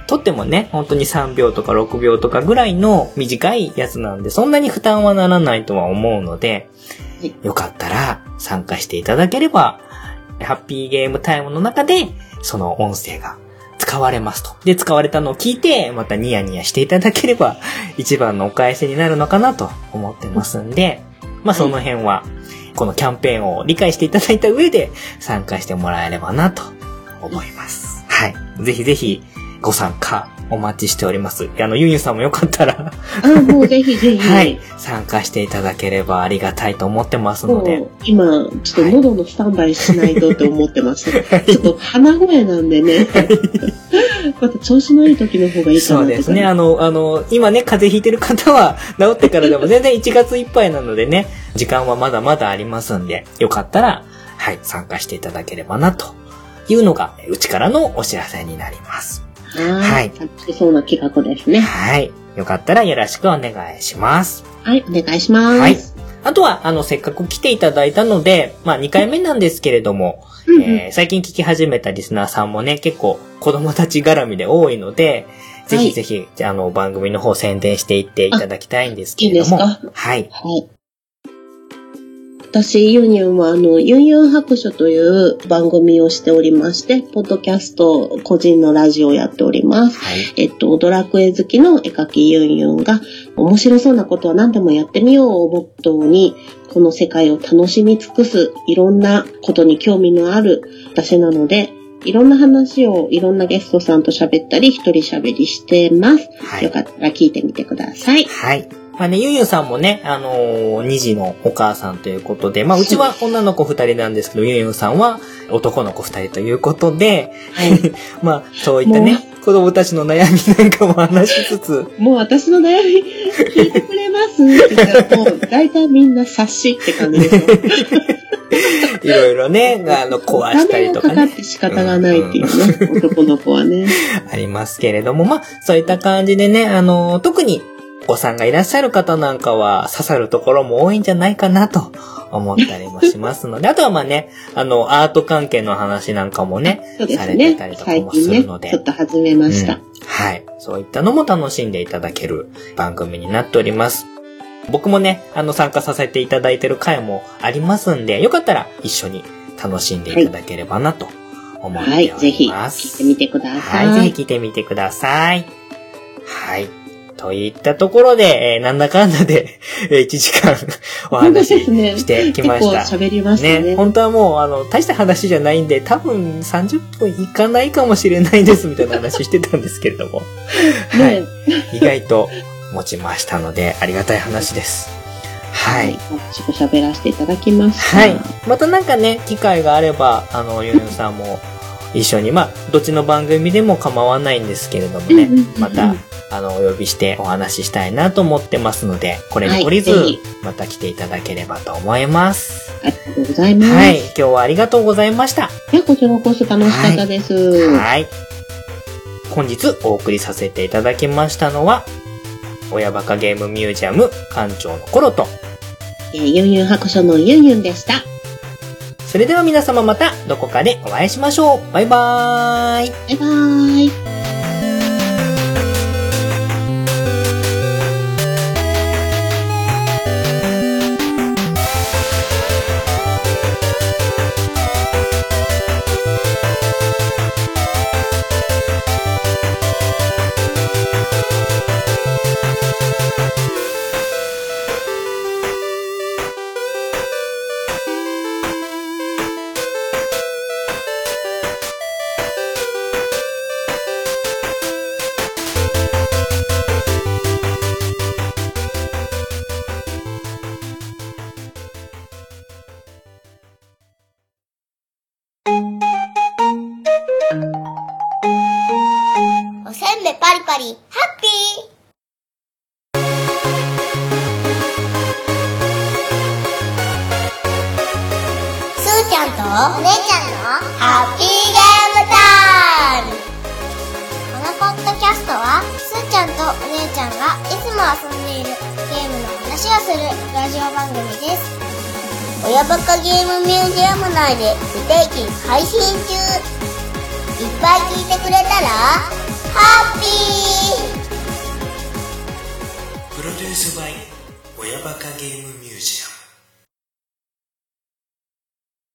とってもね、本当に3秒とか6秒とかぐらいの短いやつなんで、そんなに負担はならないとは思うのではい、よかったら参加していただければ、ハッピーゲームタイムの中で、その音声が使われますと。で、使われたのを聞いて、またニヤニヤしていただければ、一番のお返しになるのかなと思ってますんで、まあその辺は、このキャンペーンを理解していただいた上で参加してもらえればなと思います。はい。ぜひぜひご参加お待ちしております。あの、ユンユンさんもよかったら、あもう ぜひぜひ。はい、参加していただければありがたいと思ってますので今、ちょっと喉のスタンバイしないとって思ってます。ちょっと鼻声なんでね。また調子のいい時の方がいいかなそうですね。あの、あの、今ね、風邪ひいてる方は治ってからでも全然1月いっぱいなのでね、時間はまだまだありますんで、よかったら、はい、参加していただければな、というのが、うちからのお知らせになります。は。はいい楽しそうな企画ですね。はい。よかったらよろしくお願いします。はい、お願いします。はいあとは、あの、せっかく来ていただいたので、まあ、2回目なんですけれども、えー最近聞き始めたリスナーさんもね、結構子供たち絡みで多いので、ぜひぜひ、あの、番組の方宣伝していっていただきたいんですけれども。いいはい。はい。私、ユニュンは、あの、ユンユン白書という番組をしておりまして、ポッドキャスト、個人のラジオをやっております。はい。えっと、ドラクエ好きの絵描きユンユンが、面白そうなことは何でもやってみようをモットーに、この世界を楽しみ尽くす、いろんなことに興味のある私なので、いろんな話をいろんなゲストさんと喋ったり、一人喋りしてます。はいよかったら聞いてみてください。はい。まあね、ゆんゆんさんもね、あのー、2児のお母さんということで、まあ、うちは女の子2人なんですけど、ゆんゆんさんは男の子2人ということで、はい。まあ、そういったね、子供たちの悩みなんかも話しつつ、もう私の悩み聞いてくれます？って言ったらもう大体みんな察しって感じですよ。いろいろね、あの、壊したりとかねかかっ、て仕方がないっていうね、男の子はね。ありますけれども、まあ、そういった感じでね、あの、特にお子さんがいらっしゃる方なんかは刺さるところも多いんじゃないかなと思ったりもしますので、あとはまあね、あの、アート関係の話なんかもね、そうでされてすねたり。とか最もす近ね、るので、ちょっと始めました。うんはい。そういったのも楽しんでいただける番組になっております。僕もね、あの、参加させていただいてる回もありますんで、よかったら一緒に楽しんでいただければなと思っておはいり、ぜひます。聞いてみてください。はい、ぜひ聞いてみてください。はい。といったところで、えーなんだかんだで、えー1時間 お話ししてきました。結構喋りましたね。ね、本当はもう、あの、大した話じゃないんで、多分30分いかないかもしれないです、みたいな話してたんですけれども。はいね。意外と持ちましたので、ありがたい話です。はい。私も喋らせていただきました。はい。またなんかね、機会があれば、あの、ゆうゆうさんも一緒に、まあ、どっちの番組でも構わないんですけれどもねまた、あの、お呼びしてお話ししたいなと思ってますので、これに懲りずまた来ていただければと思います。ありがとうございます。はい。今日はありがとうございました。いや、こちらこそ楽しかったです。はい。本日お送りさせていただきましたのは、親バカゲームミュージアム館長のコロと、えーユンユン白書のユンユンでした。それでは皆様またどこかでお会いしましょう。バイバーイ。バイバーイ。